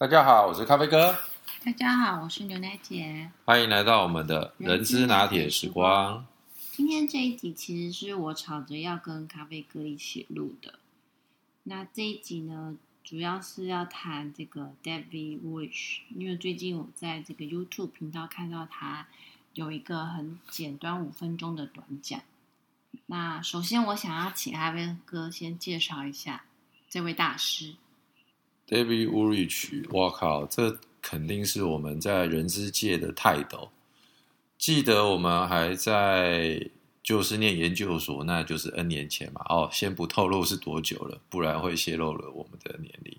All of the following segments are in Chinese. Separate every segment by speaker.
Speaker 1: 大家好，我是咖啡哥，
Speaker 2: 大家好，我是牛奶姐。
Speaker 1: 欢迎来到我们的人之拿铁时光。
Speaker 2: 今天这一集其实是我吵着要跟咖啡哥一起录的。那这一集呢，主要是要谈这个 David Wish，因为最近我在这个 YouTube 频道看到他有一个很简短五分钟的短讲。那首先，我想要请咖啡哥先介绍一下这位大师。
Speaker 1: David w o r i c h 我靠，这肯定是我们在人之界的泰斗。记得我们还在就是念研究所，那就是 N 年前嘛。哦，先不透露是多久了，不然会泄露了我们的年龄。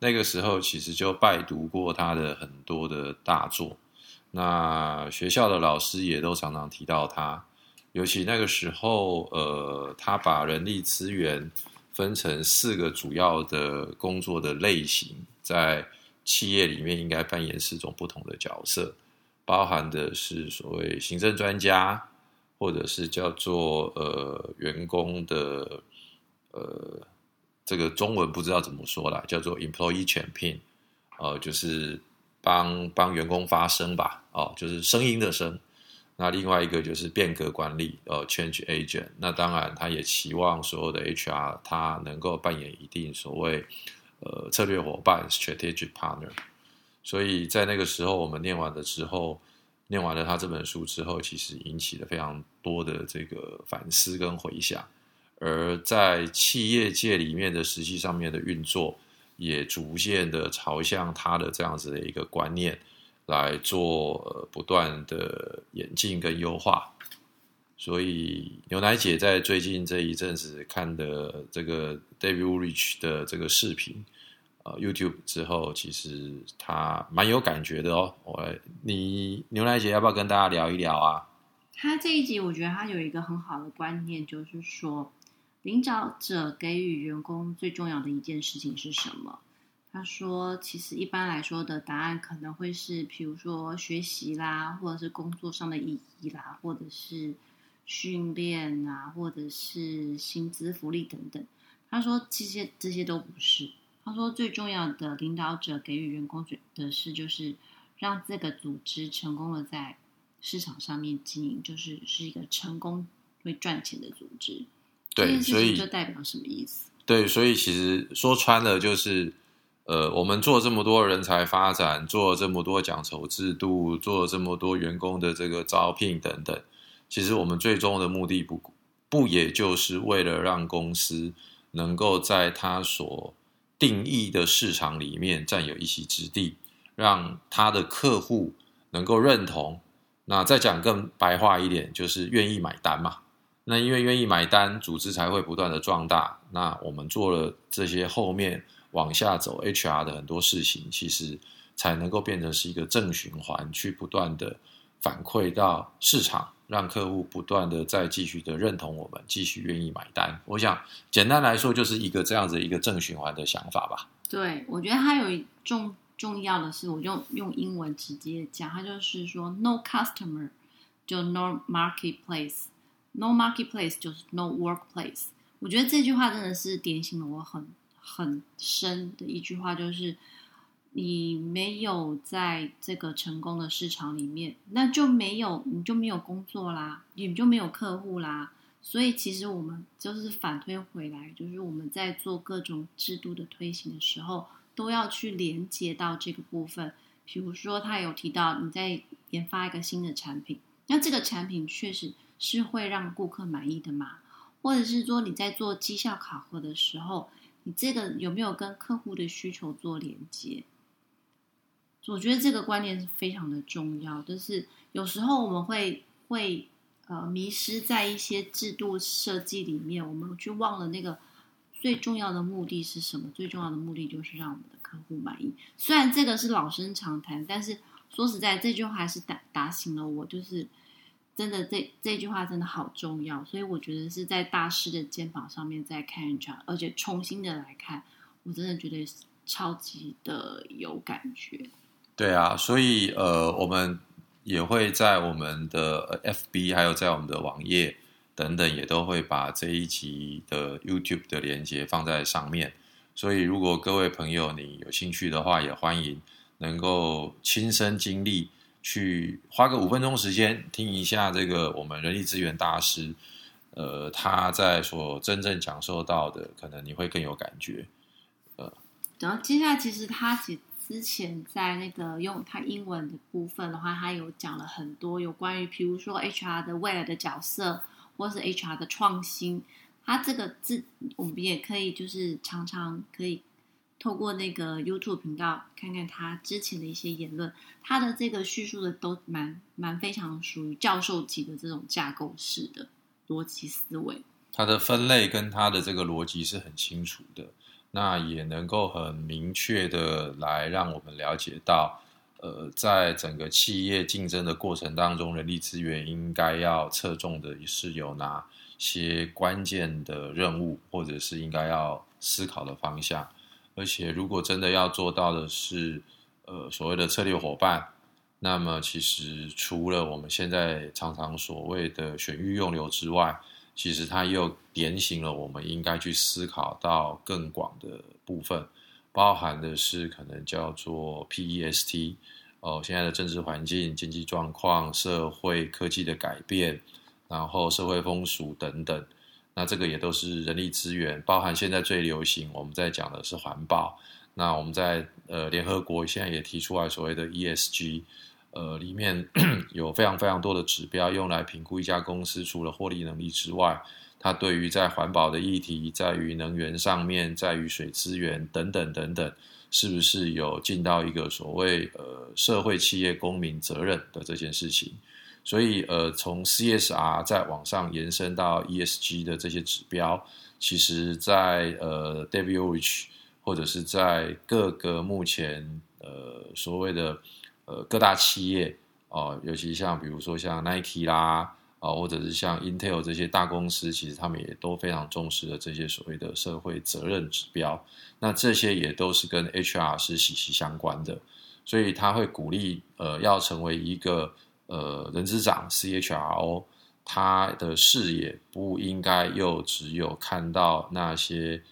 Speaker 1: 那个时候其实就拜读过他的很多的大作，那学校的老师也都常常提到他。尤其那个时候，呃，他把人力资源分成四个主要的工作的类型，在企业里面应该扮演四种不同的角色，包含的是所谓行政专家，或者是叫做呃员工的呃这个中文不知道怎么说啦，叫做 employee champion，呃，就是帮帮员工发声吧，哦，就是声音的声。那另外一个就是变革管理，呃，change agent。那当然，他也期望所有的 HR 他能够扮演一定所谓呃策略伙伴 strategic partner。所以在那个时候，我们念完了之后，念完了他这本书之后，其实引起了非常多的这个反思跟回想。而在企业界里面的实际上面的运作，也逐渐的朝向他的这样子的一个观念。来做不断的演进跟优化，所以牛奶姐在最近这一阵子看的这个 David Rich 的这个视频，呃，YouTube 之后，其实他蛮有感觉的哦。我，你牛奶姐要不要跟大家聊一聊啊？
Speaker 2: 他这一集我觉得他有一个很好的观念，就是说，领导者给予员工最重要的一件事情是什么？他说：“其实一般来说的答案可能会是，比如说学习啦，或者是工作上的意义啦，或者是训练啊，或者是薪资福利等等。”他说：“这些这些都不是。”他说：“最重要的领导者给予员工的是，就是让这个组织成功的在市场上面经营，就是是一个成功会赚钱的组织。”
Speaker 1: 对，所以
Speaker 2: 这代表什么意思？
Speaker 1: 对，所以其实说穿了就是。呃，我们做这么多人才发展，做这么多奖酬制度，做这么多员工的这个招聘等等，其实我们最终的目的不不也就是为了让公司能够在它所定义的市场里面占有一席之地，让他的客户能够认同。那再讲更白话一点，就是愿意买单嘛。那因为愿意买单，组织才会不断的壮大。那我们做了这些后面。往下走，HR 的很多事情其实才能够变成是一个正循环，去不断的反馈到市场，让客户不断的再继续的认同我们，继续愿意买单。我想简单来说，就是一个这样子一个正循环的想法吧。
Speaker 2: 对，我觉得它有一重重要的是，我就用英文直接讲，它就是说，No customer 就 No marketplace No marketplace 就是 No workplace。我觉得这句话真的是点醒了我很。很深的一句话就是：你没有在这个成功的市场里面，那就没有你就没有工作啦，你就没有客户啦。所以其实我们就是反推回来，就是我们在做各种制度的推行的时候，都要去连接到这个部分。比如说，他有提到你在研发一个新的产品，那这个产品确实是会让顾客满意的嘛？或者是说你在做绩效考核的时候。你这个有没有跟客户的需求做连接？我觉得这个观念是非常的重要。就是有时候我们会会呃迷失在一些制度设计里面，我们去忘了那个最重要的目的是什么？最重要的目的就是让我们的客户满意。虽然这个是老生常谈，但是说实在，这句话还是打打醒了我，就是。真的，这这句话真的好重要，所以我觉得是在大师的肩膀上面再看一场，而且重新的来看，我真的觉得超级的有感觉。
Speaker 1: 对啊，所以呃，我们也会在我们的 FB，还有在我们的网页等等，也都会把这一集的 YouTube 的连接放在上面。所以，如果各位朋友你有兴趣的话，也欢迎能够亲身经历，去花个五分钟时间听一下这个我们人力资源大师，呃，他在所真正讲授到的，可能你会更有感觉。
Speaker 2: 呃然后接下来，其实他其之前在那个用他英文的部分的话，他有讲了很多有关于，比如说 HR 的未来的角色，或是 HR 的创新。他这个字，我们也可以就是常常可以透过那个 YouTube 频道看看他之前的一些言论。他的这个叙述的都蛮蛮非常属于教授级的这种架构式的逻辑思维。
Speaker 1: 他的分类跟他的这个逻辑是很清楚的。那也能够很明确的来让我们了解到，呃，在整个企业竞争的过程当中，人力资源应该要侧重的是有哪些关键的任务，或者是应该要思考的方向。而且，如果真的要做到的是，呃，所谓的策略伙伴，那么其实除了我们现在常常所谓的选育用流之外，其实它又点醒了我们应该去思考到更广的部分，包含的是可能叫做 PEST 哦，现在的政治环境、经济状况、社会科技的改变，然后社会风俗等等，那这个也都是人力资源，包含现在最流行我们在讲的是环保，那我们在呃联合国现在也提出来所谓的 ESG。呃，里面 有非常非常多的指标用来评估一家公司，除了获利能力之外，它对于在环保的议题，在于能源上面，在于水资源等等等等，是不是有尽到一个所谓呃社会企业公民责任的这件事情？所以呃，从 CSR 再往上延伸到 ESG 的这些指标，其实在呃 David Rich 或者是在各个目前呃所谓的。呃，各大企业哦，尤其像比如说像 Nike 啦，啊，或者是像 Intel 这些大公司，其实他们也都非常重视的这些所谓的社会责任指标。那这些也都是跟 HR 是息息相关的，所以他会鼓励呃，要成为一个呃人资长 CHRO，他的视野不应该又只有看到那些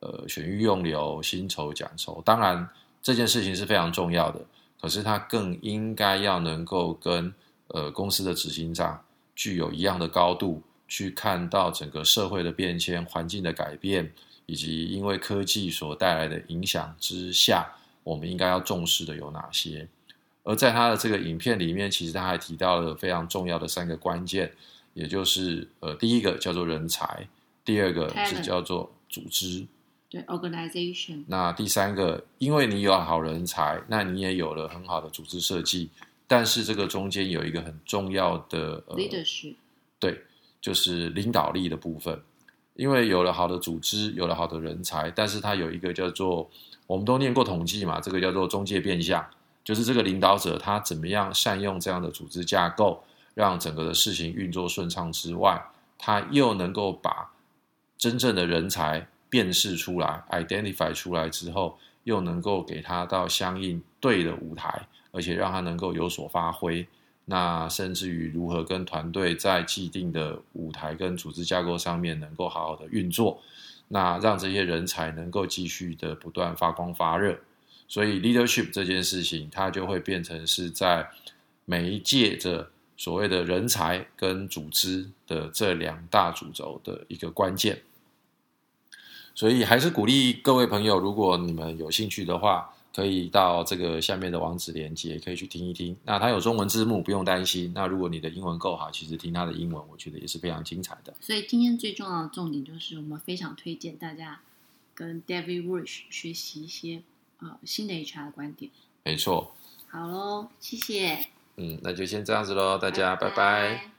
Speaker 1: 呃选育用流、薪酬奖酬。当然，这件事情是非常重要的。可是他更应该要能够跟呃公司的执行长具有一样的高度，去看到整个社会的变迁、环境的改变，以及因为科技所带来的影响之下，我们应该要重视的有哪些？而在他的这个影片里面，其实他还提到了非常重要的三个关键，也就是呃第一个叫做人才，第二个是叫做组织。
Speaker 2: 对，organization。
Speaker 1: 那第三个，因为你有好人才，那你也有了很好的组织设计，但是这个中间有一个很重要的
Speaker 2: leadership，
Speaker 1: 对，就是领导力的部分。因为有了好的组织，有了好的人才，但是它有一个叫做，我们都念过统计嘛，这个叫做中介变相，就是这个领导者他怎么样善用这样的组织架构，让整个的事情运作顺畅之外，他又能够把真正的人才。辨识出来，identify 出来之后，又能够给他到相应对的舞台，而且让他能够有所发挥。那甚至于如何跟团队在既定的舞台跟组织架构上面能够好好的运作，那让这些人才能够继续的不断发光发热。所以 leadership 这件事情，它就会变成是在每一届的所谓的人才跟组织的这两大主轴的一个关键。所以还是鼓励各位朋友，如果你们有兴趣的话，可以到这个下面的网址连接，可以去听一听。那它有中文字幕，不用担心。那如果你的英文够好，其实听它的英文，我觉得也是非常精彩的。
Speaker 2: 所以今天最重要的重点就是，我们非常推荐大家跟 David Rich 学习一些呃新的 HR 的观点。
Speaker 1: 没错。
Speaker 2: 好喽，谢谢。
Speaker 1: 嗯，那就先这样子喽，大家拜拜。